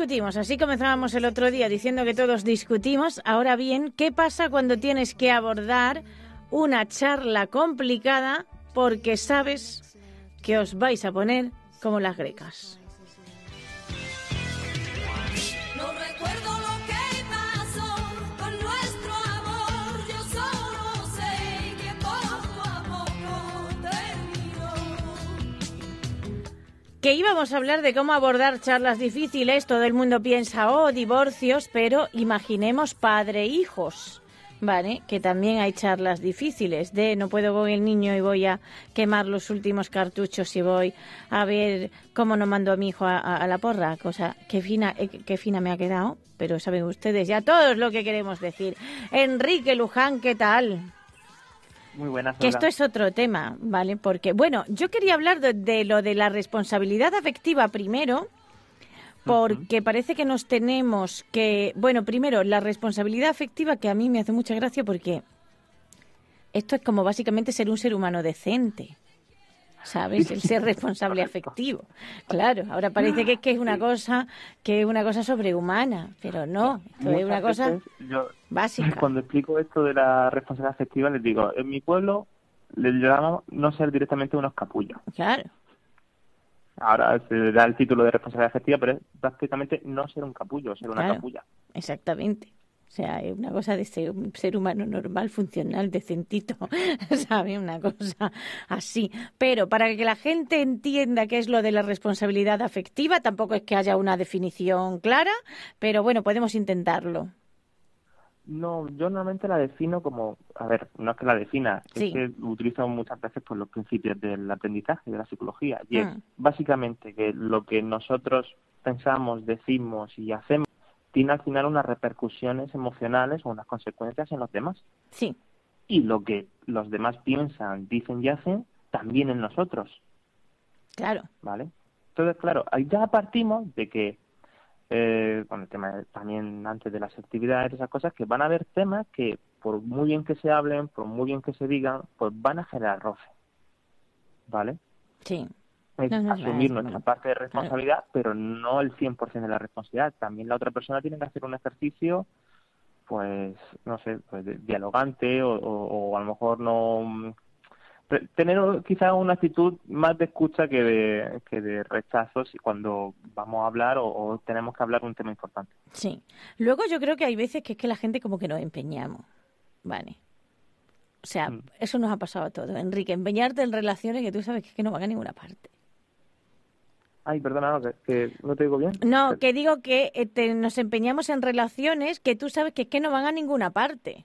Discutimos, así comenzábamos el otro día diciendo que todos discutimos. Ahora bien, ¿qué pasa cuando tienes que abordar una charla complicada porque sabes que os vais a poner como las grecas? Que íbamos a hablar de cómo abordar charlas difíciles. Todo el mundo piensa, oh, divorcios, pero imaginemos padre-hijos. ¿Vale? Que también hay charlas difíciles de no puedo con el niño y voy a quemar los últimos cartuchos y voy a ver cómo no mando a mi hijo a, la porra. Cosa que fina, eh, fina me ha quedado. Pero saben ustedes ya todos lo que queremos decir. Enrique Luján, ¿qué tal? Muy buenas. Que esto es otro tema, ¿vale? Porque, bueno, yo quería hablar de, de lo de la responsabilidad afectiva primero, porque parece que nos tenemos que, bueno, primero, la responsabilidad afectiva que a mí me hace mucha gracia porque esto es como básicamente ser un ser humano decente. ¿Sabes? El ser responsable afectivo. Claro, ahora parece que es que es una cosa que es una cosa sobrehumana, pero no, esto es una cosa yo, básica. Cuando explico esto de la responsabilidad afectiva, les digo, en mi pueblo le llamamos no ser directamente unos capullos. Claro. Ahora se le da el título de responsabilidad afectiva, pero es prácticamente no ser un capullo, ser una Claro. capulla. Exactamente. O sea, es una cosa de ser un ser humano normal, funcional, decentito, ¿sabe? Una cosa así. Pero para que la gente entienda qué es lo de la responsabilidad afectiva, tampoco es que haya una definición clara, pero bueno, podemos intentarlo. No, yo normalmente la defino como, a ver, no es que la defina, Sí. es que utilizo muchas veces por los principios del aprendizaje, de la psicología, y es Mm. básicamente que lo que nosotros pensamos, decimos y hacemos tiene al final unas repercusiones emocionales o unas consecuencias en los demás. Sí, Y lo que los demás piensan, dicen y hacen, también en nosotros, claro. ¿vale? Entonces, claro, ahí ya partimos de que, eh, con el tema de- también antes de las actividades, esas cosas, que van a haber temas que, por muy bien que se hablen, por muy bien que se digan, pues van a generar roce, ¿vale? Sí. Es No, no, asumir nuestra parte de responsabilidad, pero no el 100% de la responsabilidad. También la otra persona tiene que hacer un ejercicio, pues, no sé, pues dialogante o, o- o a lo mejor no... Tener quizá una actitud más de escucha que de, que de rechazo si cuando vamos a hablar o, o tenemos que hablar un tema importante. Sí. Luego yo creo que hay veces que es que la gente como que nos empeñamos. Vale. O sea, Mm. eso nos ha pasado a todos. Enrique, empeñarte en relaciones que tú sabes que, es que no van a ninguna parte. Ay, perdona, no, que, que no te digo bien. No, que digo que eh, te- nos empeñamos en relaciones que tú sabes que es que no van a ninguna parte.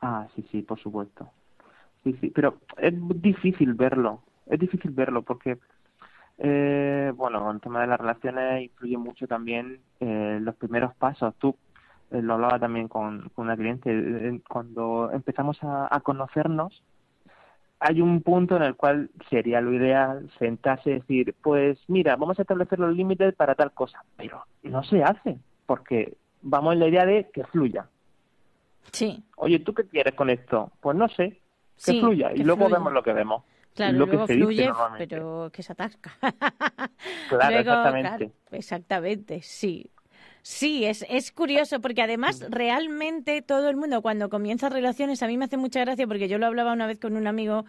Ah, sí, sí, por supuesto. Sí, sí, pero es difícil verlo, es difícil verlo porque, eh, bueno, el tema de las relaciones influye mucho también eh, los primeros pasos. Tú eh, lo hablaba también con, con una cliente, eh, cuando empezamos a, a conocernos, hay un punto en el cual sería lo ideal sentarse y decir, pues mira, vamos a establecer los límites para tal cosa, pero no se hace, porque vamos en la idea de que fluya. Sí, Oye, ¿tú qué quieres con esto? Pues no sé, que Sí, fluya. que Y luego fluya. vemos lo que vemos. claro, lo que luego se dice fluye, pero que se atasca. Claro, Luego, exactamente. claro, exactamente, sí. Sí, es, es curioso porque además realmente todo el mundo cuando comienza relaciones, a mí me hace mucha gracia porque yo lo hablaba una vez con un amigo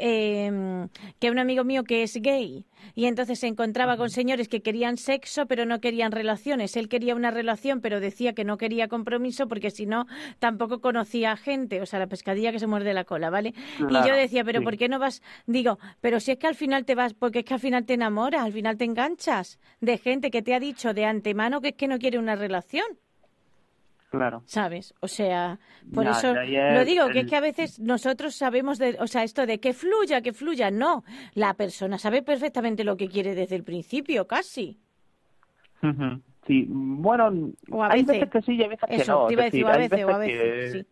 eh, que un amigo mío que es gay y entonces se encontraba con señores que querían sexo pero no querían relaciones. Él quería una relación pero decía que no quería compromiso porque si no tampoco conocía a gente, o sea, la pescadilla que se muerde la cola, ¿vale? y yo decía, pero sí. ¿por qué no vas? Digo, pero si es que al final te vas, porque es que al final te enamoras, al final te enganchas de gente que te ha dicho de antemano que es que no quiere una relación. Claro. ¿sabes? O sea, por eso lo digo, que es que a veces nosotros sabemos, de, o sea, esto de que fluya, que fluya, no. La persona sabe perfectamente lo que quiere desde el principio, casi. Sí, bueno, O a hay veces. veces que sí y hay veces que Eso, no. te iba a decir, o a veces, o a veces veces, que- sí.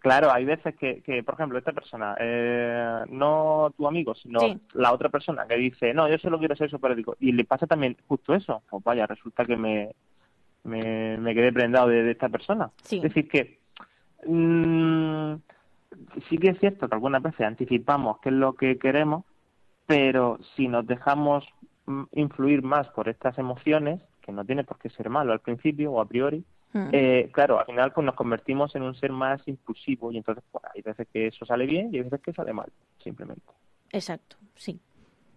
Claro, hay veces que, que, por ejemplo, esta persona, eh, no tu amigo, sino Sí. la otra persona que dice, no, yo solo quiero ser periódico, y le pasa también justo eso, pues vaya, resulta que me, me, me quedé prendado de, de esta persona. Sí. Es decir, que mm, sí que es cierto que algunas veces anticipamos qué es lo que queremos, pero si nos dejamos mm, influir más por estas emociones, que no tiene por qué ser malo al principio o a priori, Mm. eh, claro, al final pues nos convertimos en un ser más impulsivo y entonces pues, hay veces que eso sale bien y hay veces que sale mal, simplemente. Exacto, sí.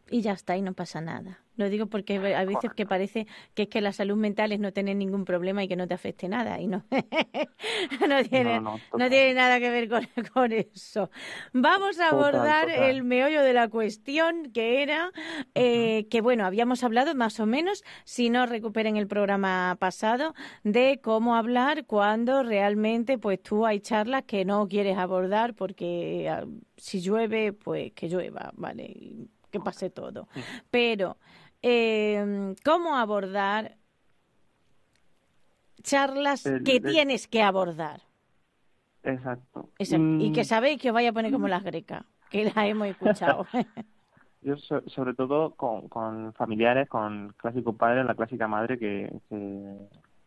Y ya está, y no pasa nada. Lo digo porque hay veces que parece que es que la salud mental es no tener ningún problema y que no te afecte nada. Y no, no, tiene, No, no, no total. tiene nada que ver con, con eso. Vamos a Total, abordar total. el meollo de la cuestión, que era eh, que, bueno, habíamos hablado más o menos, si no recuperen el programa pasado, de cómo hablar cuando realmente pues tú hay charlas que no quieres abordar porque ah, si llueve, pues que llueva, ¿vale? Que pase todo. Pero, eh, ¿cómo abordar charlas El- que el- tienes que abordar? Exacto. Exacto. Y que Mm, sabéis que os vaya a poner como las grecas, que las hemos escuchado. Yo so- sobre todo con, con familiares, con clásico padre, la clásica madre que, que-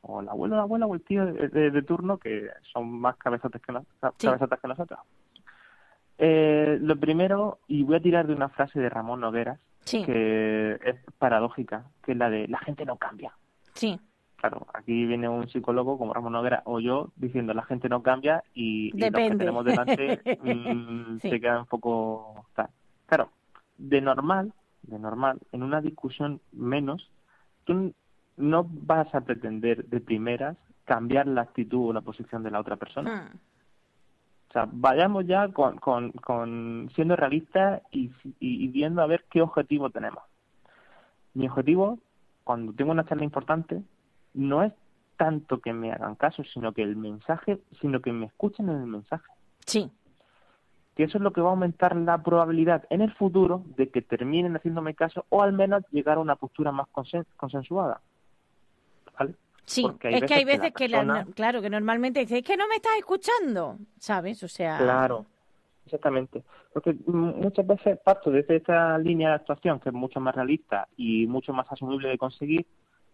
o el abuelo, la abuela o el tío de, de- de turno que son más cabezotes que, nos- Sí. cabezotas que nosotros. Eh, lo primero, y voy a tirar de una frase de Ramón Nogueras, Sí, que es paradójica, que es la de la gente no cambia. sí, Claro, aquí viene un psicólogo como Ramón Noguera o yo diciendo la gente no cambia y, y los que tenemos delante mm, Sí. se quedan un poco tal. Claro, de normal, de normal, en una discusión menos, tú no vas a pretender de primeras cambiar la actitud o la posición de la otra persona. Mm, O sea, vayamos ya con, con, con siendo realistas y, y, y viendo a ver qué objetivo tenemos. Mi objetivo, cuando tengo una charla importante, no es tanto que me hagan caso, sino que el mensaje, sino que me escuchen en el mensaje. sí, Que eso es lo que va a aumentar la probabilidad en el futuro de que terminen haciéndome caso o al menos llegar a una postura más consen- consensuada. ¿Vale? Sí. Es que hay veces que la claro, que normalmente dices, es que no me estás escuchando, ¿sabes? O sea, Claro, exactamente. Porque muchas veces parto desde esta línea de actuación que es mucho más realista y mucho más asumible de conseguir,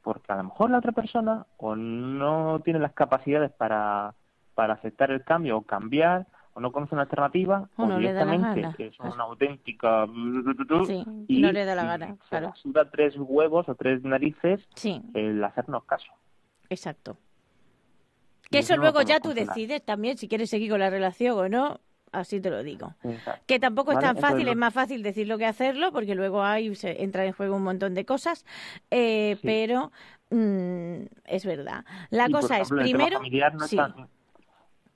porque a lo mejor la otra persona o no tiene las capacidades para, para aceptar el cambio o cambiar, o no conoce una alternativa, O o, no le da la directamente es una auténtica... Sí, y no le da la gana, claro. suda tres huevos o tres narices sí, el hacernos caso. Exacto. Que eso luego ya tú decides también si quieres seguir con la relación o no, así te lo digo. Exacto. Que tampoco es tan entonces fácil, es más fácil decirlo que hacerlo, porque luego hay se entra en juego un montón de cosas, eh, Sí. pero mm, es verdad. La Y, cosa ejemplo, es, primero, no es tan-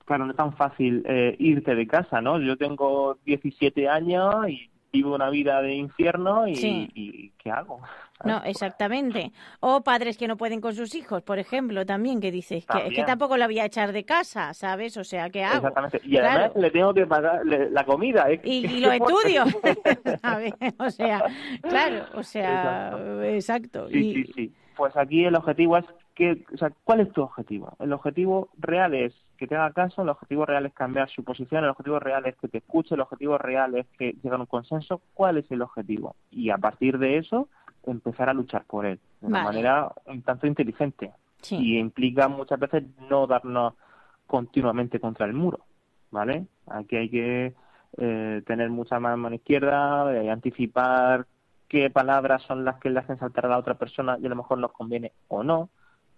claro, no es tan fácil eh, irte de casa, ¿no? Yo tengo 17 años y vivo una vida de infierno y, Sí. y ¿qué hago? no, exactamente. O padres que no pueden con sus hijos, por ejemplo, también, que dices, que, es que También. tampoco la voy a echar de casa, ¿sabes? O sea, ¿qué hago? Exactamente. Y además Claro. le tengo que pagar la comida. ¿eh? y, ¿Qué y los estudios, ¿sabes? O sea, claro, o sea, Exacto. exacto. Sí, y, sí, sí. Pues aquí el objetivo es que, o sea, ¿cuál es tu objetivo? El objetivo real es que te haga caso, el objetivo real es cambiar su posición, el objetivo real es que te escuche, el objetivo real es que llegue a un consenso. ¿Cuál es el objetivo? Y a partir de eso, empezar a luchar por él de una manera un tanto inteligente. Sí. Y implica muchas veces no darnos continuamente contra el muro, ¿vale? Aquí hay que eh, tener mucha más mano izquierda, eh, anticipar qué palabras son las que le hacen saltar a la otra persona y a lo mejor nos conviene o no,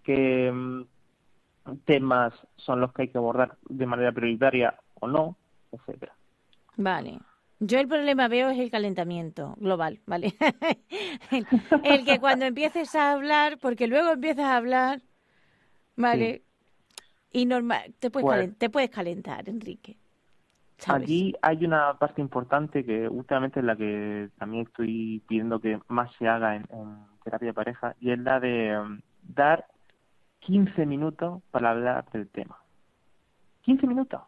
qué mm, temas son los que hay que abordar de manera prioritaria o no, etcétera. Vale. Yo el problema veo es el calentamiento global, ¿vale? el, el que cuando empieces a hablar, porque luego empiezas a hablar, ¿vale? Y normal, te puedes, Pues- calen- te puedes calentar, Enrique. ¿sabes? Aquí hay una parte importante que últimamente es la que también estoy pidiendo que más se haga en, en terapia de pareja y es la de um, dar 15 minutos para hablar del tema. 15 minutos,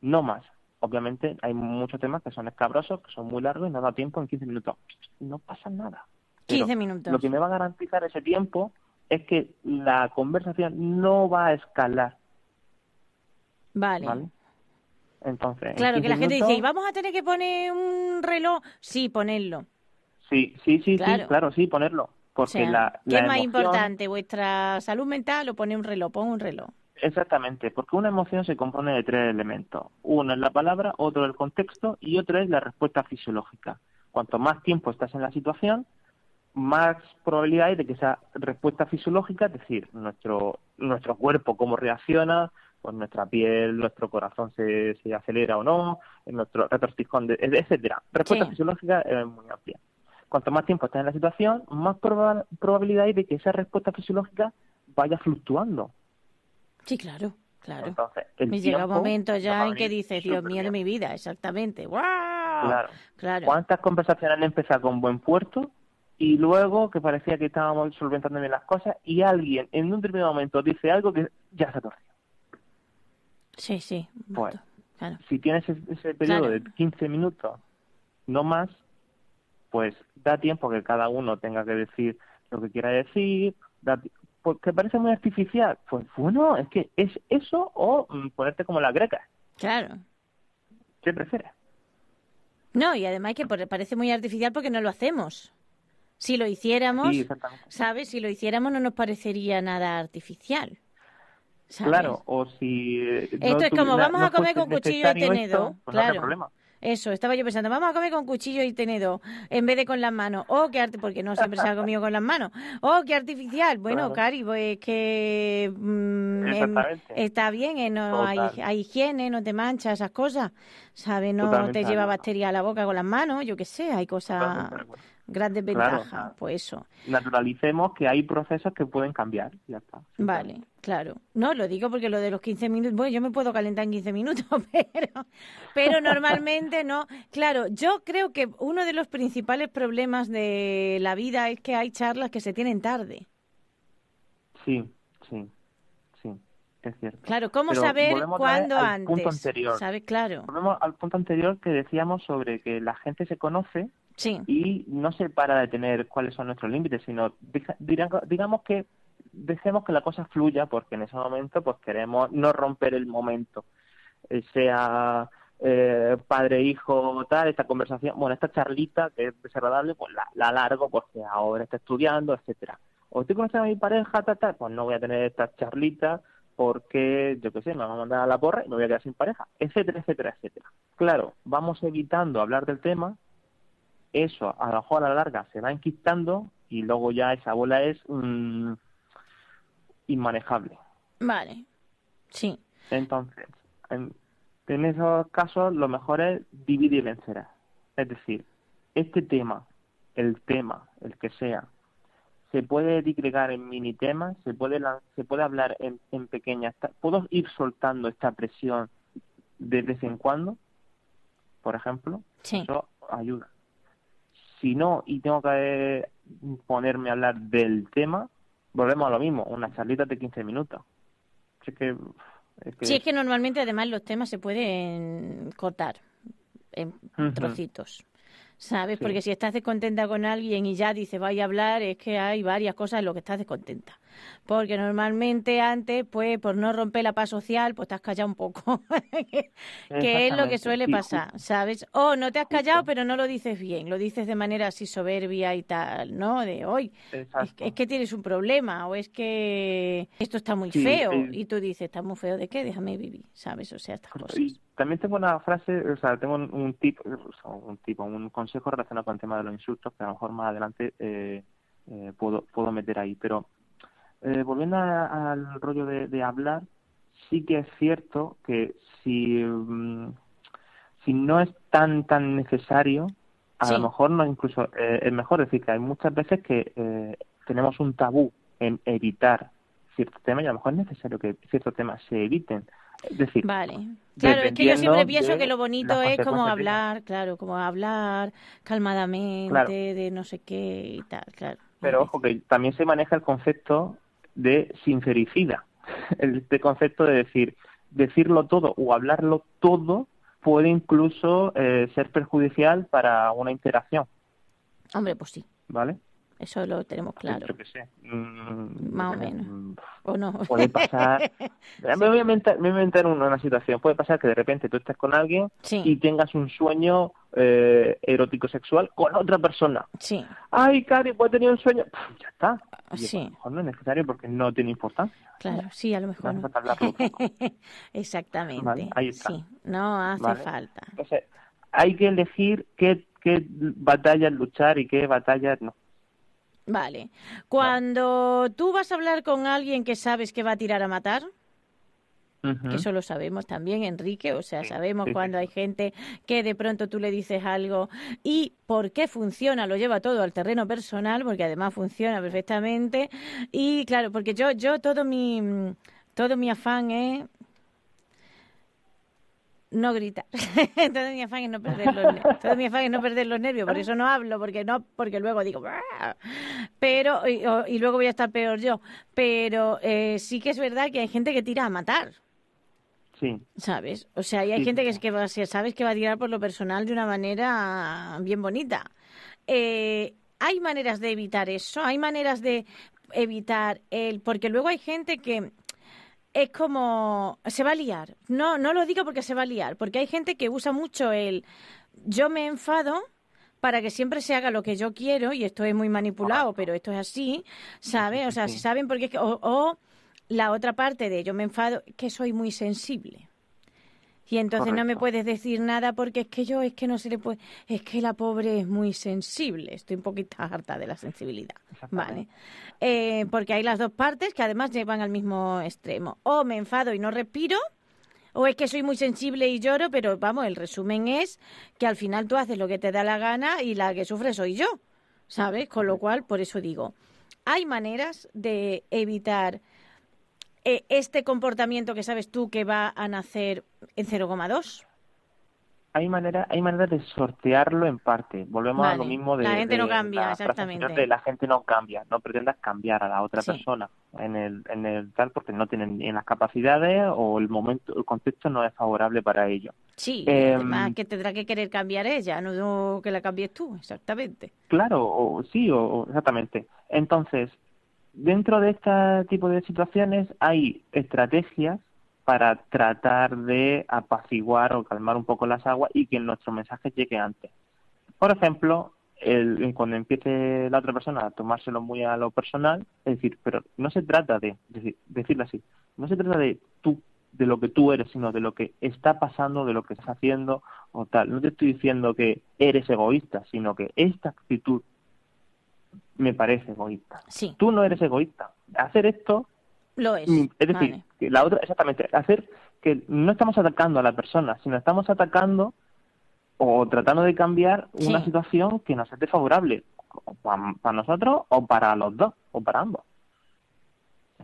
no más. Obviamente hay muchos temas que son escabrosos, que son muy largos y no da tiempo en 15 minutos. No pasa nada. Pero 15 minutos. Lo que me va a garantizar ese tiempo es que la conversación no va a escalar, Vale. ¿vale? Entonces, en Claro, que 15 la gente dice, ¿y vamos a tener que poner un reloj? Sí, ponerlo. Sí, sí, sí, Claro. sí, claro, sí, ponerlo. O Porque sea, la, ¿qué es más emoción- importante? ¿Vuestra salud mental o poner un reloj? Pon un reloj. Exactamente, porque una emoción se compone de tres elementos. Uno es la palabra, otro el contexto y otro es la respuesta fisiológica. Cuanto más tiempo estás en la situación, más probabilidad hay de que esa respuesta fisiológica, es decir, nuestro, nuestro cuerpo, cómo reacciona, pues nuestra piel, nuestro corazón se, se acelera o no, nuestro retorcijón, etcétera. Respuesta Sí. fisiológica es muy amplia. Cuanto más tiempo estás en la situación, más proba- probabilidad hay de que esa respuesta fisiológica vaya fluctuando. Sí, claro, claro. Entonces, Me llega un momento ya en que dices, Dios mío de mi vida, exactamente. ¡Guau! Claro. Claro. ¿Cuántas conversaciones han empezado con buen puerto y luego que parecía que estábamos solventando bien las cosas y alguien en un determinado momento dice algo que ya se torció? Sí, sí. Pues. Claro. Si tienes ese, ese periodo Claro. de 15 minutos, no más, pues da tiempo que cada uno tenga que decir lo que quiera decir, da porque parece muy artificial. Pues bueno, es que es eso o mm, ponerte como la greca. Claro. ¿Qué prefieres? No, y además que parece muy artificial porque no lo hacemos. Si lo hiciéramos, Sí. ¿sabes? Si lo hiciéramos no nos parecería nada artificial. ¿sabes? Claro, o si... eh, no Esto es como, vamos no a comer con cuchillo y tenedor, esto, pues no habría claro. problema. Eso, estaba yo pensando, vamos a comer con cuchillo y tenedor en vez de con las manos. Oh, qué arte, porque no siempre se ha comido con las manos. Oh, qué artificial. Bueno, Claro. Cari, pues que mm, em, está bien, eh, no hay, hay higiene, no te manchas esas cosas. ¿Sabes? No Totalmente te lleva bacteria a la boca con las manos, yo qué sé, hay cosas, Totalmente de acuerdo. grandes Claro, Pues eso. Naturalicemos que hay procesos que pueden cambiar. Ya está. Vale, claro. No, lo digo porque lo de los 15 minutos, bueno, yo me puedo calentar en 15 minutos, pero, pero normalmente no. Claro, yo creo que uno de los principales problemas de la vida es que hay charlas que se tienen tarde. Sí, sí, sí, es cierto. Claro, ¿cómo Pero saber cuándo al antes? punto anterior. ¿Sabes? Claro. Volvemos al punto anterior que decíamos sobre que la gente se conoce Y no se para de tener cuáles son nuestros límites, sino digamos que dejemos que la cosa fluya porque en ese momento pues queremos no romper el momento, Eh, sea eh, padre, hijo, tal, esta conversación, bueno, esta charlita que es desagradable, pues la, la largo porque ahora está estudiando, etcétera. O estoy conociendo a mi pareja, tal, tal, pues no voy a tener esta charlita porque, yo qué sé, me van a mandar a la porra y me voy a quedar sin pareja, etcétera, etcétera, etcétera. Claro, vamos evitando hablar del tema eso a lo mejor a la larga se va enquistando y luego ya esa bola es mm, inmanejable. vale. Sí, Entonces, en, en esos casos lo mejor es dividir y vencer. Es decir, este tema, el tema, el que sea, se puede disgregar en mini temas, se puede se puede hablar en, en pequeñas. ¿Puedo ir soltando esta presión de vez en cuando? Por ejemplo, sí. eso ayuda. Si no, y tengo que eh, ponerme a hablar del tema, volvemos a lo mismo, una charlita de 15 minutos. Es que, es que- Sí, es que normalmente además los temas se pueden cortar en trocitos. ¿Sabes? Sí. Porque si estás descontenta con alguien y ya dice vaya a hablar, es que hay varias cosas en lo que estás descontenta. Porque normalmente antes, pues por no romper la paz social, pues te has callado un poco. que es lo que suele pasar. ¿sabes? O no te has callado, pero no lo dices bien, lo dices de manera así soberbia y tal, ¿no? De hoy, es, que tienes un problema o es que esto está muy Sí, feo eh, y tú dices, está muy feo de qué, déjame vivir, ¿sabes? O sea, estas cosas. Y también tengo una frase, o sea, tengo un, tip, un tipo, un consejo relacionado con el tema de los insultos que a lo mejor más adelante eh, eh, puedo puedo meter ahí. Pero eh, volviendo a- al rollo de, de hablar, sí que es cierto que si mm, si no es tan tan necesario, a Sí. lo mejor no incluso eh, es mejor decir que hay muchas veces que eh, tenemos un tabú en evitar ciertos temas y a lo mejor es necesario que ciertos temas se eviten. Es decir, Vale. Claro, es que yo siempre pienso que lo bonito es como hablar, claro, como hablar calmadamente Claro. de no sé qué y tal, claro. Pero ojo que también se maneja el concepto de sincericida. Este concepto de decir, decirlo todo o hablarlo todo puede incluso eh, ser perjudicial para una interacción, Hombre, pues sí, ¿vale? Eso lo tenemos claro. Yo qué sé. mm, Más o menos. mm, ¿O no? Puede pasar. Me voy a inventar, me voy a inventar una, situación. Puede pasar que de repente tú estés con alguien Sí. y tengas un sueño eh, erótico sexual con otra persona. Sí, Ay, Cari, pues he tenido un sueño. Pff, ya está. Y Sí. A lo mejor no es necesario porque no tiene importancia. claro, sí, a lo No mejor. hace no. falta. Exactamente. Vale, ahí está. Sí, no hace Vale. falta. Entonces, hay que elegir qué, qué batallas luchar y qué batallas no. Vale. Cuando tú vas a hablar con alguien que sabes que va a tirar a matar, que eso lo sabemos también, Enrique, o sea, sabemos sí, cuando sí. hay gente que de pronto tú le dices algo y por qué funciona, lo lleva todo al terreno personal, porque además funciona perfectamente. Y claro, porque yo, yo todo mi, todo mi afán es no gritar. todo mi afán es no perder los nervios. Todo mi afán es no perder los nervios, por eso no hablo, porque no, porque luego digo, "Bah". pero y, luego voy a estar peor yo. Pero eh, sí que es verdad que hay gente que tira a matar. Sí, ¿Sabes? O sea, y hay Sí, gente que, es que va, sabes que va a tirar por lo personal de una manera bien bonita. Eh, hay maneras de evitar eso, hay maneras de evitar el... Porque luego hay gente que es como... Se va a liar. No, no lo digo porque se va a liar, porque hay gente que usa mucho el... Yo me enfado para que siempre se haga lo que yo quiero, y esto es muy manipulado, pero esto es así, ¿sabes? O sea, si saben porque es que... O, o la otra parte de yo me enfado, que soy muy sensible. Y entonces no me puedes decir nada porque es que yo, es que no se le puede, es que la pobre es muy sensible. Estoy un poquito harta de la sensibilidad, ¿vale? Eh, porque hay las dos partes que además llevan al mismo extremo. O me enfado y no respiro, o es que soy muy sensible y lloro, pero vamos, el resumen es que al final tú haces lo que te da la gana y la que sufre soy yo, ¿sabes? Con lo cual, por eso digo, hay maneras de evitar eh, este comportamiento que sabes tú que va a nacer en 0,2. hay manera, hay manera de sortearlo en parte. Volvemos a lo mismo de La gente no cambia, la exactamente. de la gente no cambia. No pretendas cambiar a la otra Sí. persona en el, en el tal porque no tienen ni las capacidades o el momento, el contexto no es favorable para ello. Sí, Em, además que tendrá que querer cambiar ella, no que la cambies tú, exactamente. Claro, o sí, o exactamente. Entonces, dentro de este tipo de situaciones hay estrategias para tratar de apaciguar o calmar un poco las aguas y que nuestro mensaje llegue antes. Por ejemplo, el, cuando empiece la otra persona a tomárselo muy a lo personal, es decir, pero no se trata de, decir, decirlo así, no se trata de tú, de lo que tú eres, sino de lo que está pasando, de lo que estás haciendo o tal. No te estoy diciendo que eres egoísta, sino que esta actitud me parece egoísta. Sí, Tú no eres egoísta. Hacer esto lo es. Mm, Es decir, Vale. que la otra, exactamente, hacer que no estamos atacando a la persona, sino estamos atacando o tratando de cambiar una situación que nos esté favorable para nosotros o para los dos o para ambos.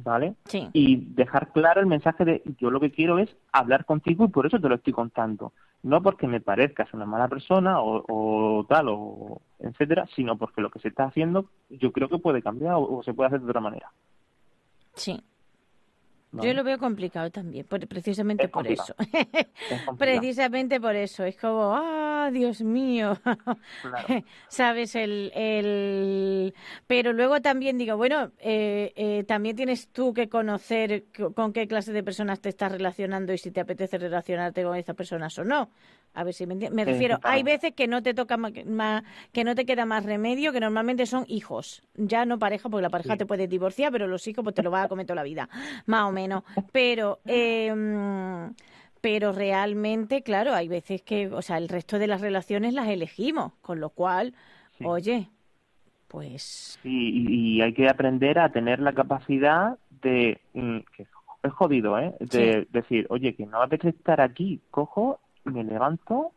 ¿Vale? Sí. Y dejar claro el mensaje de yo lo que quiero es hablar contigo y por eso te lo estoy contando. No porque me parezcas una mala persona o, o tal, o etcétera, sino porque lo que se está haciendo yo creo que puede cambiar o, o se puede hacer de otra manera. Sí. ¿vale? Yo lo veo complicado también, por- precisamente Es por eso. Es precisamente por eso. Es como, ah, Dios mío. Claro. ¿Sabes? El, el... Pero luego también digo, bueno, eh, eh, también tienes tú que conocer con qué clase de personas te estás relacionando y si te apetece relacionarte con esas personas o no. A ver si me. Me refiero, hay veces que no te toca ma- que no te queda más remedio, que normalmente son hijos. Ya no pareja, porque la pareja Sí. te puede divorciar, pero los hijos pues te lo vas a comer toda la vida, más o menos. Pero, eh, pero realmente, claro, hay veces que, o sea, el resto de las relaciones las elegimos, con lo cual, Sí. oye, pues Sí, y, y hay que aprender a tener la capacidad de, mm, que es jodido, ¿eh? De Sí. decir, oye, que no me apetece estar aquí, cojo, me levanto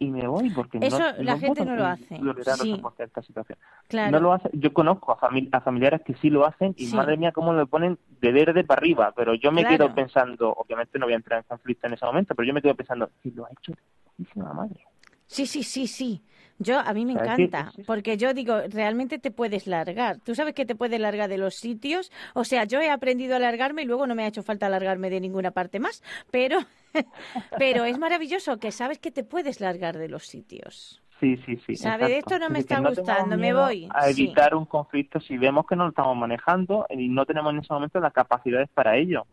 y me voy porque Eso no, la no gente no lo hace, sí. esta situación. Claro. No lo hace. Yo conozco a, fami- a familiares que sí lo hacen y Sí. madre mía cómo le ponen de verde para arriba, pero yo me Claro. quedo pensando, obviamente no voy a entrar en conflicto en ese momento, pero yo me quedo pensando, si lo ha hecho putísima madre. Sí, sí, sí, sí. Yo, a mí me es encanta, porque yo digo, realmente te puedes largar. Tú sabes que te puedes largar de los sitios. O sea, yo he aprendido a largarme y luego no me ha hecho falta largarme de ninguna parte más. Pero, pero es maravilloso que sabes que te puedes largar de los sitios. Sí, sí, sí. Sabe, de exacto. esto no me Es está no gustando, me voy. A Sí. evitar un conflicto si vemos que no lo estamos manejando y no tenemos en ese momento las capacidades para ello.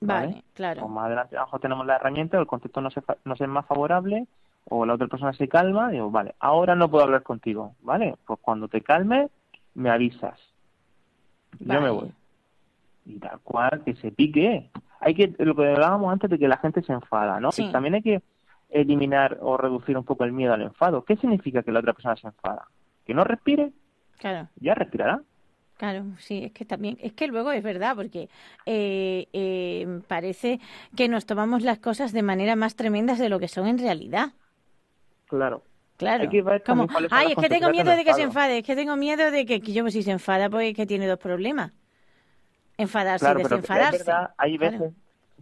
Vale, Vale. claro. O más adelante abajo tenemos la herramienta, el contexto no se, fa- no se es más favorable, o la otra persona se calma, digo, vale, ahora no puedo hablar contigo, ¿vale? Pues cuando te calmes, me avisas. Yo me voy. Y tal cual, que se pique. Hay que, lo que hablábamos antes de que la gente se enfada, ¿no? Sí. Y también hay que eliminar o reducir un poco el miedo al enfado. ¿Qué significa que la otra persona se enfada? ¿Que no respire? Claro. Ya respirará. Claro, sí, es que también, es que luego es verdad, porque eh, eh, parece que nos tomamos las cosas de manera más tremendas de lo que son en realidad. Claro. Claro. Ay, es que tengo miedo de que se enfado". enfade, es que tengo miedo de que, que yo si se enfada, pues es que tiene dos problemas. Enfadarse Claro, y desenfadarse. es verdad, hay Claro. veces,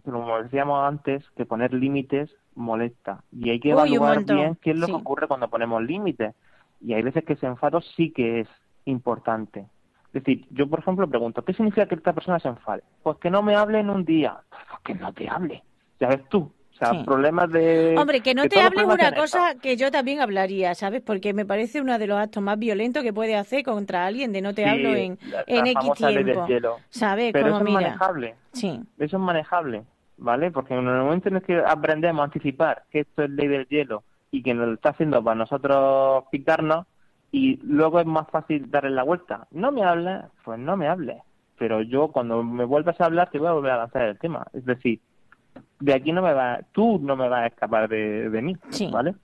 como decíamos antes, que poner límites molesta. Y hay que evaluar bien qué es lo sí. que ocurre cuando ponemos límites. Y hay veces que ese enfado sí que es importante. Es decir, yo, por ejemplo, pregunto, ¿qué significa que esta persona se enfade? Pues que no me hable en un día. Pues que no te hable. Ya ves tú. Sea, Sí. problemas de... Hombre, que no que te todos los hable es problemas una cosa que yo también hablaría, ¿sabes? Porque me parece uno de los actos más violentos que puede hacer contra alguien de no te Sí, hablo en, la- en la X tiempo. ¿Sabes? Pero Como eso es mira. manejable. Sí, Eso es manejable, ¿vale? Porque en el momento en el que aprendemos a anticipar que esto es ley del hielo y que nos lo está haciendo para nosotros picarnos, y luego es más fácil darle la vuelta. No me hables, pues no me hables. Pero yo cuando me vuelvas a hablar te voy a volver a lanzar el tema. Es decir, de aquí no me va, tú no me vas a escapar de, de mí, Sí. ¿vale?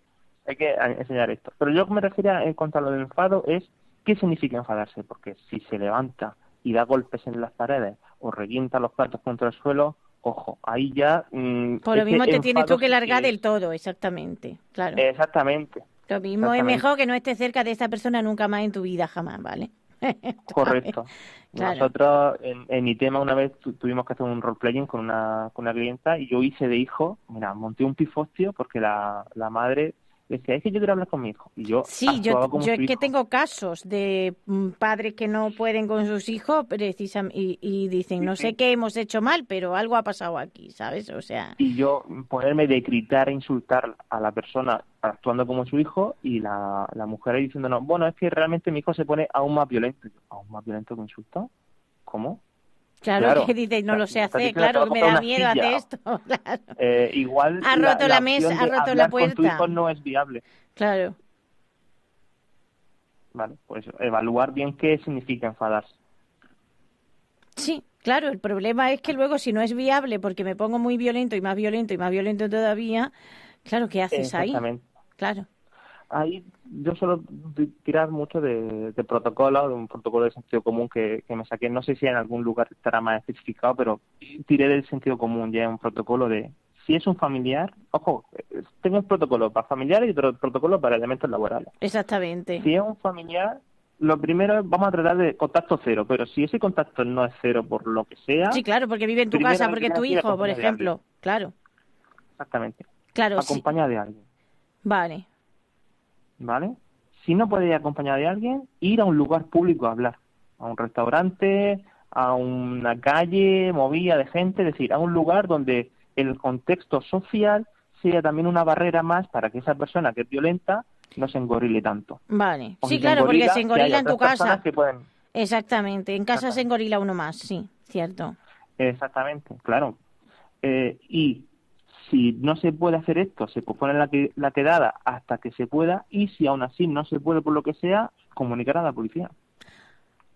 Hay que enseñar esto. Pero yo que me refería en cuanto a lo del enfado es qué significa enfadarse, porque si se levanta y da golpes en las paredes o revienta los platos contra el suelo, ojo, ahí ya... mm, por lo mismo te tienes tú que largar del todo, exactamente. Claro. Exactamente, Lo mismo es mejor que no estés cerca de esta persona nunca más en tu vida, jamás, ¿vale? correcto. Claro. Nosotros en, en mi tema una vez tu- tuvimos que hacer un role-playing con una, con una clienta y yo hice de hijo, mira, monté un pifostio porque la, la madre decía, es que yo quiero hablar con mi hijo. Y yo Sí, yo, como yo es que tengo casos de mm, padres que no pueden con sus hijos y, y dicen, no sé qué hemos hecho mal, pero algo ha pasado aquí, ¿sabes? O sea, y yo ponerme de gritar e insultar a la persona actuando como su hijo y la, la mujer diciéndonos, bueno, es que realmente mi hijo se pone aún más violento. Yo, ¿Aún más violento que insulto? ¿Cómo? Claro, Claro. que dices, no lo sé hacer, claro, me da miedo hacer esto, claro. Eh, igual Ha roto la mesa, ha roto la con tu puerta. hijo no es viable. Claro. Vale, pues evaluar bien qué significa enfadarse. Sí, claro, el problema es que luego si no es viable porque me pongo muy violento y más violento y más violento todavía, claro, ¿qué haces ahí? Claro. Ahí yo suelo ti- tirar mucho de, de protocolo, de un protocolo de sentido común que, que me saqué. No sé si en algún lugar estará más especificado, pero tiré del sentido común ya un protocolo de si es un familiar, ojo, eh, tengo un protocolo para familiares y otro protocolo para elementos laborales. Exactamente. Si es un familiar, lo primero es vamos a tratar de contacto cero, pero si ese contacto no es cero por lo que sea, Sí, claro, porque vive en tu casa, porque es tu hijo, por ejemplo. Claro, exactamente, claro, sí. acompañado de alguien. Vale. ¿Vale? Si no puede ir acompañado de alguien, ir a un lugar público a hablar, a un restaurante, a una calle movida de gente, es decir, a un lugar donde el contexto social sea también una barrera más para que esa persona que es violenta no se engorile tanto. Vale. O Sí, si claro, porque se engorila en tu casa. que pueden- Exactamente. En casa se engorila uno más, sí, cierto. Exactamente, claro. Eh, y si no se puede hacer esto, se pospone la, que- la quedada hasta que se pueda y si aún así no se puede por lo que sea, comunicar a la policía.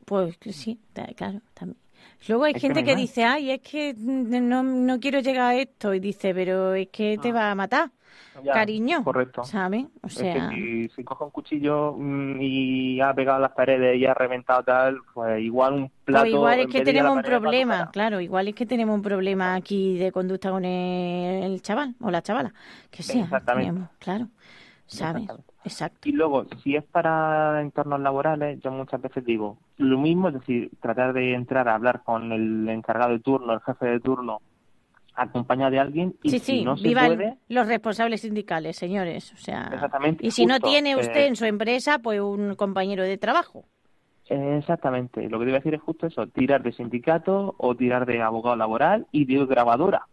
Pues sí, claro, también. Luego hay Es gente que, dice, ay, es que mm, no, no quiero llegar a esto. Y dice, pero es que te va a matar, Ah. Ya, cariño. Correcto. ¿Sabes? O Es sea, que si, si coge un cuchillo mm, y ha pegado las paredes y ha reventado tal, pues igual un plato... pues igual es que tenemos un problema, claro, igual es que tenemos un problema aquí de conducta con el, el chaval o la chavala, que sea. Exactamente. tenemos, claro, ¿sabes? Exacto. Y luego, si es para entornos laborales, yo muchas veces digo lo mismo, es decir, tratar de entrar a hablar con el encargado de turno, el jefe de turno, acompañado de alguien, y Sí, si sí, no se vivan puede, los responsables sindicales, señores. O sea, Exactamente, y si no tiene usted eh, en su empresa, pues un compañero de trabajo. exactamente, lo que a decir es justo eso, tirar de sindicato o tirar de abogado laboral y de grabadora.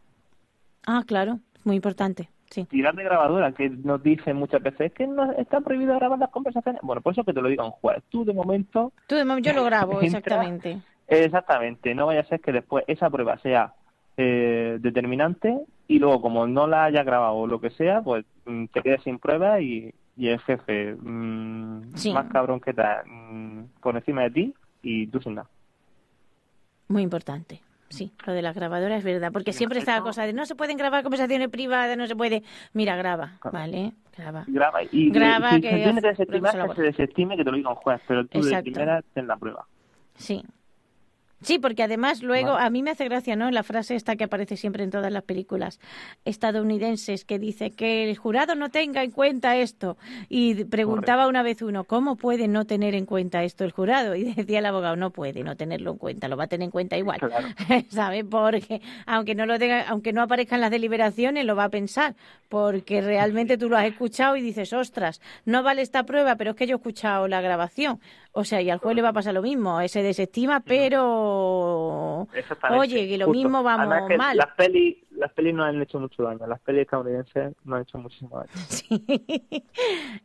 Ah, claro, muy importante. Sí, Tirar de grabadora, que nos dicen muchas veces que no está prohibido grabar las conversaciones. Bueno, por eso que te lo diga un juez. Tú, de momento, Tú de momento yo lo grabo, Entra- exactamente. Exactamente, no vaya a ser que después esa prueba sea eh, determinante y luego como no la haya grabado o lo que sea, pues mm, te quedes sin prueba y, y el jefe mm, Sí. más cabrón que tal mm, por encima de ti y tú sin nada. Muy importante. Sí, lo de la grabadora es verdad, porque siempre está la cosa de no se pueden grabar conversaciones privadas, no se puede. Mira, graba, Claro. ¿vale? Graba. Graba y Graba si que se tiene que hace desestimar, pruebas que se desestime, que te lo diga un juez, pero tú Exacto. de primera ten la prueba. Sí. Sí, porque además luego Vale. a mí me hace gracia, ¿no? La frase esta que aparece siempre en todas las películas estadounidenses que dice que el jurado no tenga en cuenta esto. Y preguntaba una vez uno, ¿cómo puede no tener en cuenta esto el jurado? Y decía el abogado, no puede no tenerlo en cuenta, lo va a tener en cuenta igual. Claro. ¿Sabes? Porque aunque no lo tenga, aunque no aparezcan las deliberaciones, lo va a pensar, porque realmente tú lo has escuchado y dices, ostras, no vale esta prueba, pero es que yo he escuchado la grabación. O sea, y al juez le va a pasar lo mismo, se desestima, pero oye, que lo Justo. mismo vamos que mal. Las pelis, las pelis no han hecho mucho daño, las pelis estadounidenses no han hecho muchísimo daño. Sí.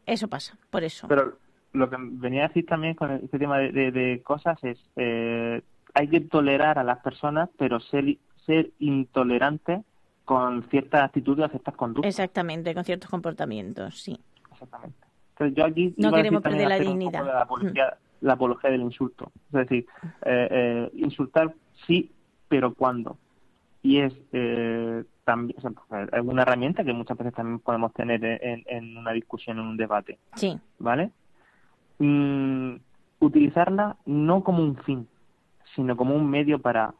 Eso pasa, por eso. Pero lo que venía a decir también con este tema de, de- de cosas es eh, hay que tolerar a las personas, pero ser, ser intolerante con ciertas actitudes o ciertas conductas. Exactamente, con ciertos comportamientos, sí. Exactamente. Entonces yo aquí No queremos perder la dignidad. la, apología, la apología del insulto. Es decir, eh, eh, insultar sí, pero ¿cuándo? Y es eh, también pues, es una herramienta que muchas veces también podemos tener en, en una discusión, en un debate. Sí, ¿vale? Mm, utilizarla no como un fin, sino como un medio para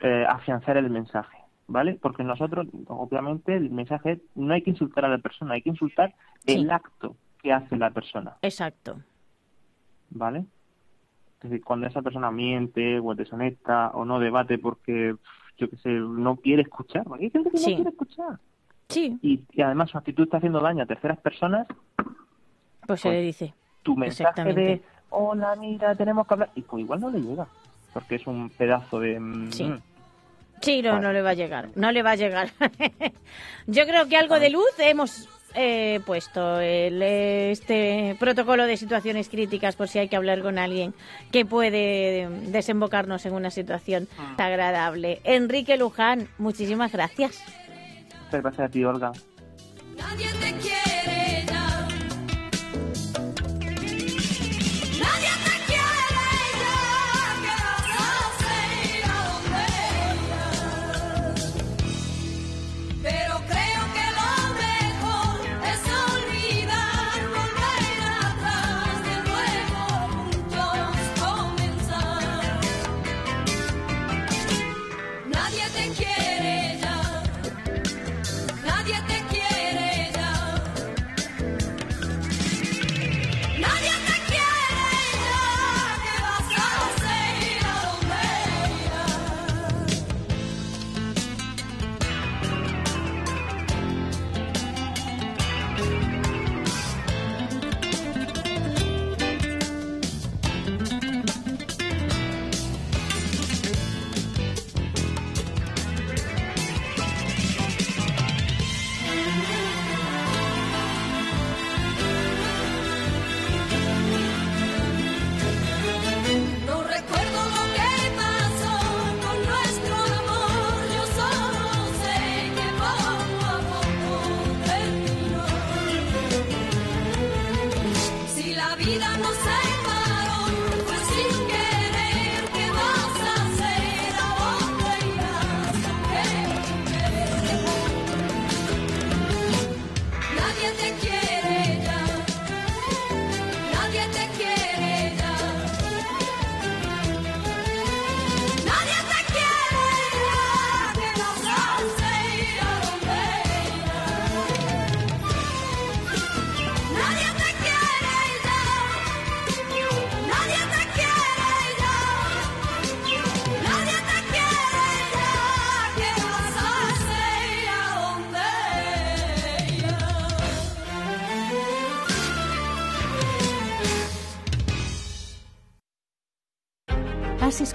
eh, afianzar el mensaje, ¿vale? Porque nosotros, obviamente, el mensaje es, no hay que insultar a la persona, hay que insultar Sí. el acto que hace la persona, exacto. ¿vale? Es decir, cuando esa persona miente o es deshonesta o no debate porque, yo qué sé, no quiere escuchar, porque hay gente que Sí. no quiere escuchar. Sí, Y, y además su actitud está haciendo daño a terceras personas, pues se Pues, le dice. tu mensaje de hola mira tenemos que hablar y pues igual no le llega porque es un pedazo de mm, Sí. Sí, no, no le va a llegar, no le va a llegar. Yo creo que algo de luz hemos eh, puesto el, este protocolo de situaciones críticas por si hay que hablar con alguien que puede desembocarnos en una situación agradable. Enrique Luján, muchísimas gracias. muchas gracias a ti Olga Nadie te